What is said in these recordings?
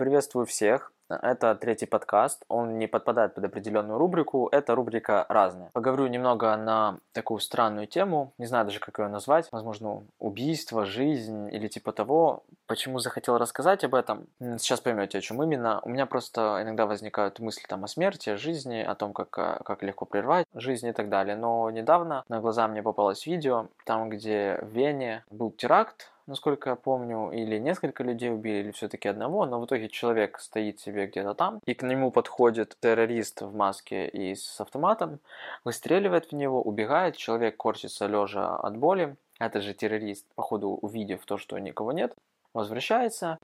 Приветствую всех. Это третий подкаст, он не подпадает под определенную рубрику, это рубрика разная. Поговорю немного на такую странную тему, не знаю даже, как ее назвать, возможно, убийство, жизнь или типа того. Почему захотел рассказать об этом? Сейчас поймете, о чем именно. У меня просто иногда возникают мысли там о смерти, о жизни, о том, как, э, как легко прервать жизнь и так далее. Но недавно на глаза мне попалось видео, там, где в Вене был теракт, насколько я помню, или несколько людей убили, или все-таки одного, но в итоге человек стоит себе где-то там, и к нему подходит террорист в маске и с автоматом, выстреливает в него, убегает, человек корчится лежа от боли, этот же террорист, походу, увидев то, что никого нет, возвращается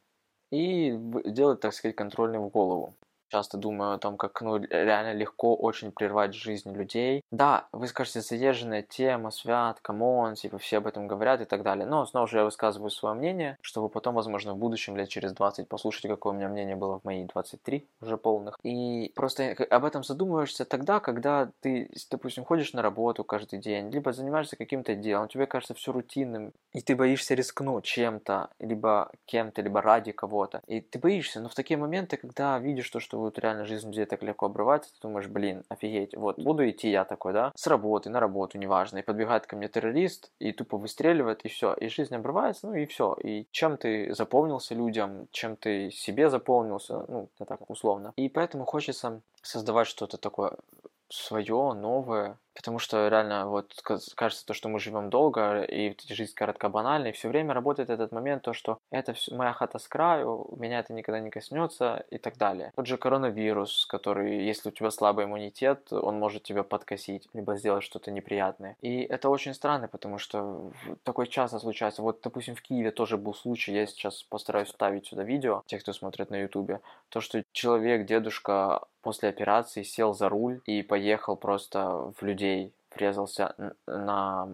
и делает, так сказать, контрольный в голову часто думаю о том, как ну, реально легко очень прервать жизнь людей. Да, вы скажете, заезженная тема, Свят, come on, типа все об этом говорят и так далее. Но снова же я высказываю свое мнение, чтобы потом, возможно, в будущем, лет через 20, послушать, какое у меня мнение было в мои 23 уже полных. И просто об этом задумываешься тогда, когда ты, допустим, ходишь на работу каждый день, либо занимаешься каким-то делом, тебе кажется все рутинным, и ты боишься рискнуть чем-то, либо кем-то, либо ради кого-то. И ты боишься, но в такие моменты, когда видишь то, что что вот реально жизнь людей так легко обрывается, ты думаешь, блин, офигеть, вот буду идти я такой, да, с работы на работу, неважно, и подбегает ко мне террорист, и тупо выстреливает, и все, и жизнь обрывается, ну и все, и чем ты запомнился людям, чем ты себе заполнился, ну, так условно. И поэтому хочется создавать что-то такое свое, новое, Потому что реально вот кажется то, что мы живем долго, и жизнь коротко банальна, и все время работает этот момент, то, что это все, моя хата с краю, меня это никогда не коснется и так далее. Тот же коронавирус, который, если у тебя слабый иммунитет, он может тебя подкосить, либо сделать что-то неприятное. И это очень странно, потому что такое часто случается. Вот, допустим, в Киеве тоже был случай, я сейчас постараюсь вставить сюда видео, те, кто смотрит на ютубе, то, что человек, дедушка после операции сел за руль и поехал просто в людей врезался на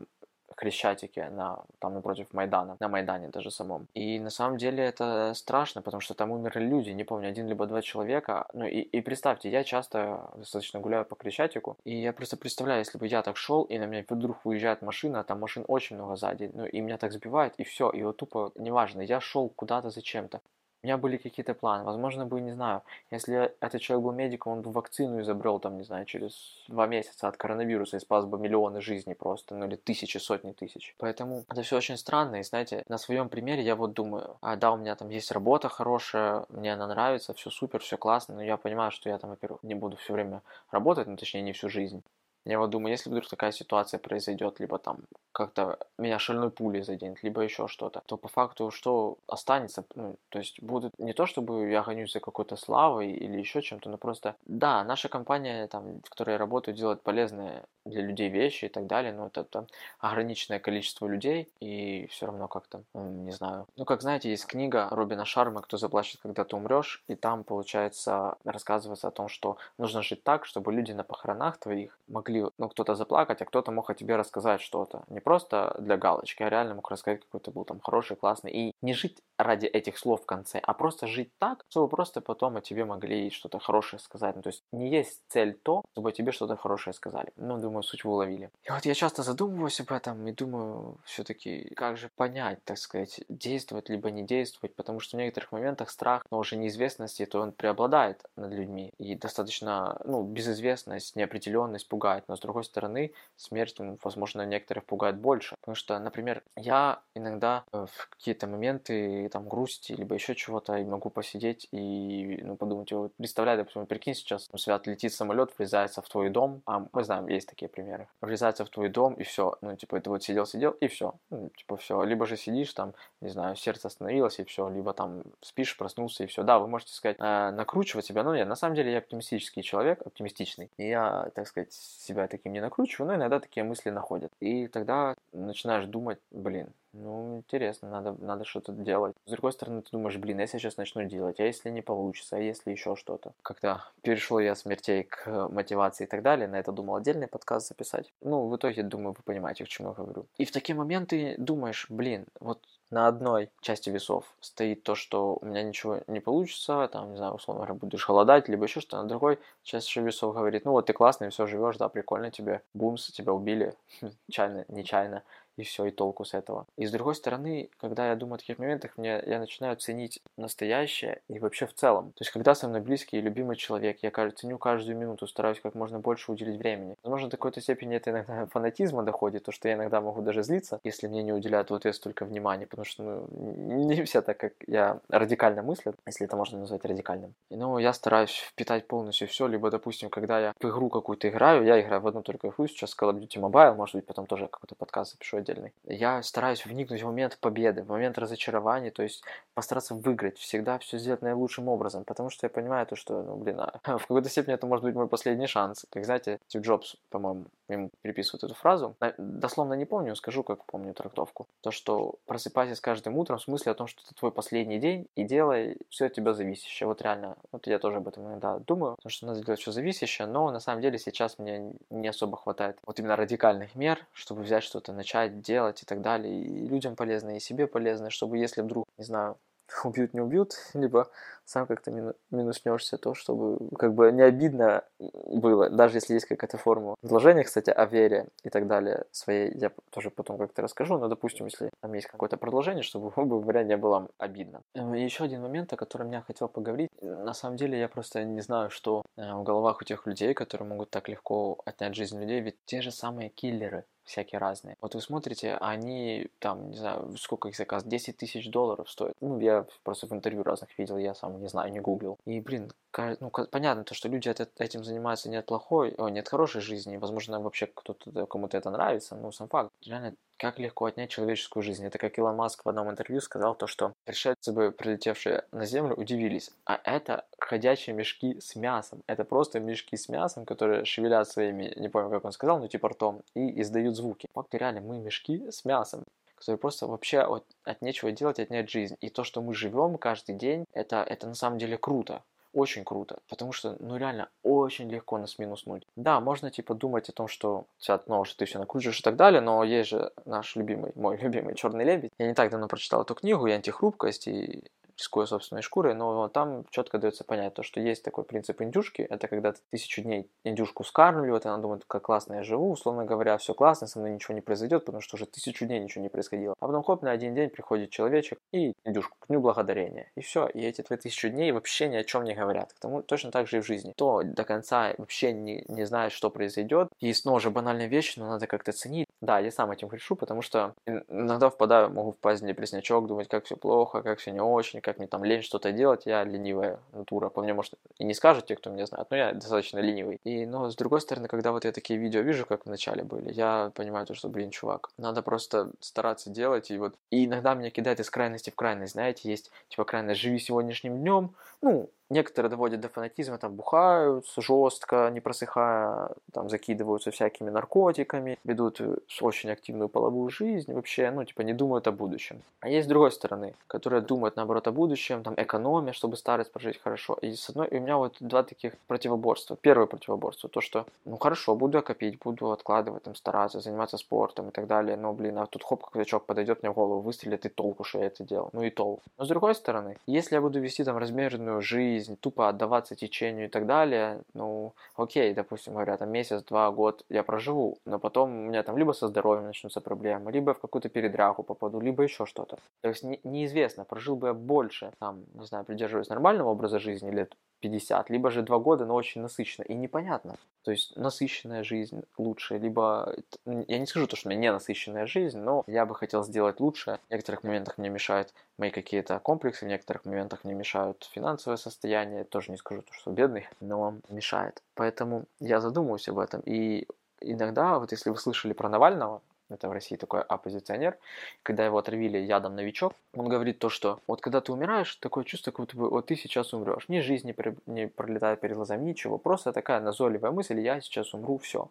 Хрещатике, на, там напротив Майдана, на Майдане даже самом. И на самом деле это страшно, потому что там умерли люди, не помню, один либо два человека. Ну и, и представьте, я часто достаточно гуляю по Хрещатику, и я просто представляю, если бы я так шел, и на меня вдруг выезжает машина, а там машин очень много сзади, ну и меня так сбивает, и все, и вот тупо, неважно, я шел куда-то зачем-то. У меня были какие-то планы. Возможно, бы, не знаю, если этот человек был медиком, он бы вакцину изобрел, там, не знаю, через два месяца от коронавируса и спас бы миллионы жизней просто, ну или тысячи, сотни тысяч. Поэтому это все очень странно, и знаете, на своем примере я вот думаю, а да, у меня там есть работа хорошая, мне она нравится, все супер, все классно, но я понимаю, что я там, во-первых, не буду все время работать, ну точнее не всю жизнь. Я вот думаю, если вдруг такая ситуация произойдет, либо там как-то меня шальной пулей заденет, либо еще что-то, то по факту что останется? Ну, то есть будет не то, чтобы я гонюсь за какой-то славой или еще чем-то, но просто, да, наша компания, там, в которой я работаю, делает полезные для людей вещи и так далее, но это, это ограниченное количество людей, и все равно как-то, не знаю. Ну, как знаете, есть книга Робина Шарма «Кто заплачет, когда ты умрешь», и там, получается, рассказывается о том, что нужно жить так, чтобы люди на похоронах твоих могли, ну, кто-то заплакать, а кто-то мог о тебе рассказать что-то. Не просто для галочки, а реально мог рассказать, какой то был там хороший, классный. И не жить ради этих слов в конце, а просто жить так, чтобы просто потом о тебе могли что-то хорошее сказать. Ну, то есть не есть цель то, чтобы тебе что-то хорошее сказали. Ну, думаю, суть вы уловили. И вот я часто задумываюсь об этом и думаю все-таки, как же понять, так сказать, действовать либо не действовать, потому что в некоторых моментах страх, но уже неизвестности, то он преобладает над людьми. И достаточно, ну, безызвестность, неопределенность пугает. Но с другой стороны, смерть, возможно, некоторых пугает больше. Потому что, например, я иногда э, в какие-то моменты там грусти, либо еще чего-то, и могу посидеть и ну, подумать, вот, представляй, допустим, прикинь, сейчас ну, свят летит самолет, врезается в твой дом, а мы знаем, есть такие примеры, врезается в твой дом, и все, ну, типа, ты вот сидел-сидел, и все, ну, типа, все, либо же сидишь там, не знаю, сердце остановилось, и все, либо там спишь, проснулся, и все, да, вы можете сказать, э, накручивать себя, но нет, на самом деле я оптимистический человек, оптимистичный, и я, так сказать, себя таким не накручиваю, но иногда такие мысли находят, и тогда начинаешь думать, блин, ну, интересно, надо, надо что-то делать. С другой стороны, ты думаешь, блин, я сейчас начну делать, а если не получится, а если еще что-то? Когда перешел я смертей к мотивации и так далее, на это думал отдельный подкаст записать. Ну, в итоге, думаю, вы понимаете, к чему я говорю. И в такие моменты думаешь, блин, вот на одной части весов стоит то, что у меня ничего не получится, там, не знаю, условно говоря, будешь голодать, либо еще что-то, на другой части весов говорит, ну вот ты классный, все живешь, да, прикольно тебе, бумс, тебя убили, чайно, нечаянно, и все, и толку с этого. И с другой стороны, когда я думаю о таких моментах, мне, я начинаю ценить настоящее и вообще в целом. То есть, когда со мной близкий и любимый человек, я ценю каждую минуту, стараюсь как можно больше уделить времени. Возможно, до какой-то степени это иногда фанатизма доходит, то, что я иногда могу даже злиться, если мне не уделяют в ответ столько внимания, потому что ну, не все так, как я радикально мыслят, если это можно назвать радикальным. Ну, я стараюсь впитать полностью все, либо, допустим, когда я в игру какую-то играю, я играю в одну только игру, сейчас Call of Duty Mobile, может быть, потом тоже какой-то подкаст запишу отдельный. Я стараюсь вникнуть в момент победы, в момент разочарования, то есть постараться выиграть, всегда все сделать наилучшим образом, потому что я понимаю то, что, ну, блин, а, в какой-то степени это может быть мой последний шанс. Как знаете, Стив Джобс, по-моему, ему приписывают эту фразу. Дословно не помню, скажу, как помню трактовку. То, что просыпайся с каждым утром в смысле о том, что это твой последний день, и делай все от тебя зависящее. Вот реально, вот я тоже об этом иногда думаю, потому что надо делать все зависящее, но на самом деле сейчас мне не особо хватает вот именно радикальных мер, чтобы взять что-то, начать делать и так далее. И людям полезно, и себе полезно, чтобы если вдруг, не знаю, убьют, не убьют, либо сам как-то мину, минуснешься, то, чтобы как бы не обидно было, даже если есть какая-то форма предложения, кстати, о вере и так далее своей, я тоже потом как-то расскажу, но, допустим, если там есть какое-то предложение, чтобы, грубо говоря, не было обидно. Э, и еще один момент, о котором я хотел поговорить, на самом деле я просто не знаю, что э, в головах у тех людей, которые могут так легко отнять жизнь людей, ведь те же самые киллеры, всякие разные. Вот вы смотрите, они там, не знаю, сколько их заказ, 10 тысяч долларов стоит. Ну, я просто в интервью разных видел, я сам не знаю, не гуглил. И, блин, ну, понятно, то, что люди этим занимаются не от плохой, о, не от хорошей жизни, возможно, вообще кто-то, кому-то это нравится, но сам факт. Реально, как легко отнять человеческую жизнь. Это как Илон Маск в одном интервью сказал, то, что пришельцы бы, прилетевшие на Землю, удивились. А это ходячие мешки с мясом. Это просто мешки с мясом, которые шевелят своими, не помню, как он сказал, но типа ртом, и издают звуки. Факт реально, мы мешки с мясом которые просто вообще от, от нечего делать отнять жизнь. И то, что мы живем каждый день, это, это на самом деле круто очень круто, потому что, ну, реально, очень легко нас минуснуть. Да, можно, типа, думать о том, что сейчас, ну, что ты все накрутишь и так далее, но есть же наш любимый, мой любимый «Черный лебедь». Я не так давно прочитал эту книгу, и антихрупкость, и рискуя собственной шкурой, но там четко дается понять то, что есть такой принцип индюшки, это когда ты тысячу дней индюшку скармливают, и она думает, как классно я живу, условно говоря, все классно, со мной ничего не произойдет, потому что уже тысячу дней ничего не происходило. А потом хоп, на один день приходит человечек и индюшку, к дню благодарения. И все, и эти твои тысячу дней вообще ни о чем не говорят. К тому точно так же и в жизни. То до конца вообще не, не знает, что произойдет. И снова же банальная вещь, но надо как-то ценить. Да, я сам этим грешу, потому что иногда впадаю, могу впасть в депресснячок, думать, как все плохо, как все не очень, как мне там лень что-то делать, я ленивая натура. По мне, может, и не скажут те, кто меня знает, но я достаточно ленивый. И, но, с другой стороны, когда вот я такие видео вижу, как в начале были, я понимаю то, что, блин, чувак, надо просто стараться делать, и вот... И иногда меня кидает из крайности в крайность, знаете, есть, типа, крайность «живи сегодняшним днем», ну, Некоторые доводят до фанатизма, там бухают жестко, не просыхая, там закидываются всякими наркотиками, ведут э, очень активную половую жизнь, вообще, ну, типа, не думают о будущем. А есть с другой стороны, которые думают, наоборот, о будущем, там, экономия, чтобы старость прожить хорошо. И с одной, и у меня вот два таких противоборства. Первое противоборство, то, что, ну, хорошо, буду я копить, буду откладывать, там, стараться, заниматься спортом и так далее, но, блин, а тут хоп, казачок подойдет мне в голову, выстрелит, и толку, что я это делал. Ну, и толк. Но с другой стороны, если я буду вести, там, размеренную жизнь, жизнь, тупо отдаваться течению и так далее, ну, окей, допустим, говорят, там месяц, два, год я проживу, но потом у меня там либо со здоровьем начнутся проблемы, либо в какую-то передрягу попаду, либо еще что-то. То есть не, неизвестно, прожил бы я больше, там, не знаю, придерживаясь нормального образа жизни лет 50, либо же два года, но очень насыщенно. И непонятно. То есть насыщенная жизнь лучше, либо... Я не скажу то, что у меня не насыщенная жизнь, но я бы хотел сделать лучше. В некоторых моментах мне мешают мои какие-то комплексы, в некоторых моментах мне мешают финансовое состояние. Тоже не скажу то, что бедный, но мешает. Поэтому я задумываюсь об этом. И иногда, вот если вы слышали про Навального, это в России такой оппозиционер, когда его отравили ядом новичок, он говорит то, что вот когда ты умираешь, такое чувство, как будто бы вот ты сейчас умрешь. Ни жизнь не, при, не пролетает перед глазами, ничего. Просто такая назойливая мысль, я сейчас умру, все.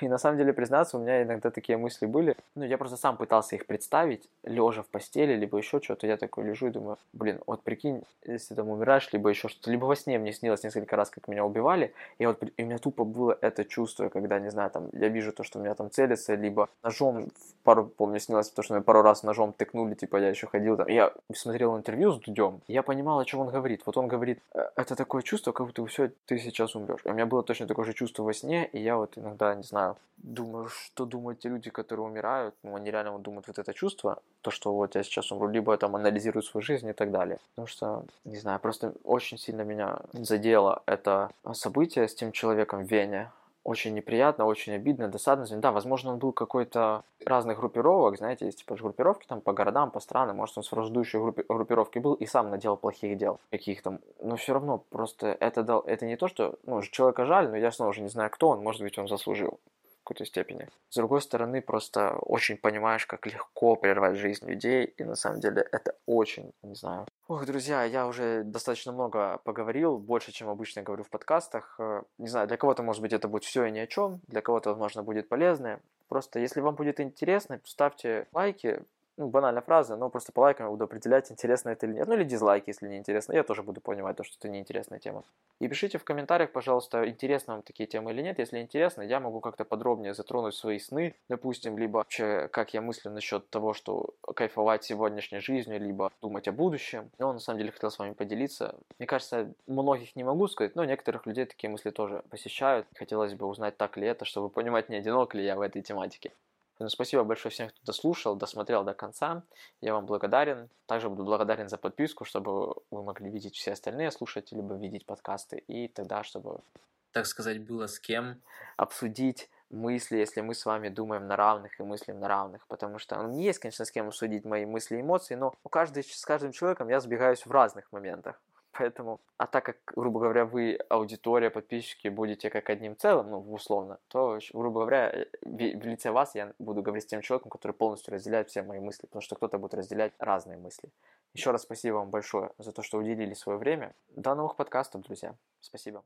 И на самом деле, признаться, у меня иногда такие мысли были. Ну, я просто сам пытался их представить, лежа в постели, либо еще что-то. Я такой лежу и думаю, блин, вот прикинь, если там умираешь, либо еще что-то. Либо во сне мне снилось несколько раз, как меня убивали. И вот и у меня тупо было это чувство, когда, не знаю, там, я вижу то, что меня там целится, либо ножом, пару, помню, снилось то, что меня пару раз ножом тыкнули, типа, я еще ходил там. Я смотрел интервью с Дудем, я понимал, о чем он говорит. Вот он говорит, это такое чувство, как будто все, ты сейчас умрешь. И у меня было точно такое же чувство во сне, и я вот иногда, не знаю, думаю, что думают те люди, которые умирают. Ну, они реально думают вот это чувство, то, что вот я сейчас умру, либо там анализируют свою жизнь и так далее. Потому что, не знаю, просто очень сильно меня задело это событие с тем человеком в Вене очень неприятно, очень обидно, досадно. Да, возможно, он был какой-то разных группировок, знаете, есть типа группировки там по городам, по странам, может, он с враждующей группи- группировки был и сам наделал плохих дел каких-то. Но все равно просто это, дал, это не то, что, ну, человека жаль, но я снова же не знаю, кто он, может быть, он заслужил какой-то степени. С другой стороны, просто очень понимаешь, как легко прервать жизнь людей, и на самом деле это очень, не знаю. Ох, друзья, я уже достаточно много поговорил, больше, чем обычно говорю в подкастах. Э, не знаю, для кого-то, может быть, это будет все и ни о чем, для кого-то, возможно, будет полезно. Просто, если вам будет интересно, ставьте лайки, ну, банальная фраза, но просто по лайкам я буду определять, интересно это или нет. Ну, или дизлайки, если не интересно. Я тоже буду понимать, то, что это неинтересная тема. И пишите в комментариях, пожалуйста, интересны вам такие темы или нет. Если интересно, я могу как-то подробнее затронуть свои сны, допустим, либо вообще, как я мыслю насчет того, что кайфовать сегодняшней жизнью, либо думать о будущем. Но на самом деле хотел с вами поделиться. Мне кажется, многих не могу сказать, но некоторых людей такие мысли тоже посещают. Хотелось бы узнать, так ли это, чтобы понимать, не одинок ли я в этой тематике. Ну, спасибо большое всем, кто дослушал, досмотрел до конца. Я вам благодарен. Также буду благодарен за подписку, чтобы вы могли видеть все остальные слушатели, либо видеть подкасты. И тогда, чтобы, так сказать, было с кем обсудить мысли, если мы с вами думаем на равных и мыслим на равных. Потому что ну, есть, конечно, с кем обсудить мои мысли и эмоции, но у каждого, с каждым человеком я сбегаюсь в разных моментах. Поэтому, а так как, грубо говоря, вы, аудитория, подписчики, будете как одним целым, ну, условно, то, грубо говоря, э, в лице вас я буду говорить с тем человеком, который полностью разделяет все мои мысли, потому что кто-то будет разделять разные мысли. Еще раз спасибо вам большое за то, что уделили свое время. До новых подкастов, друзья. Спасибо.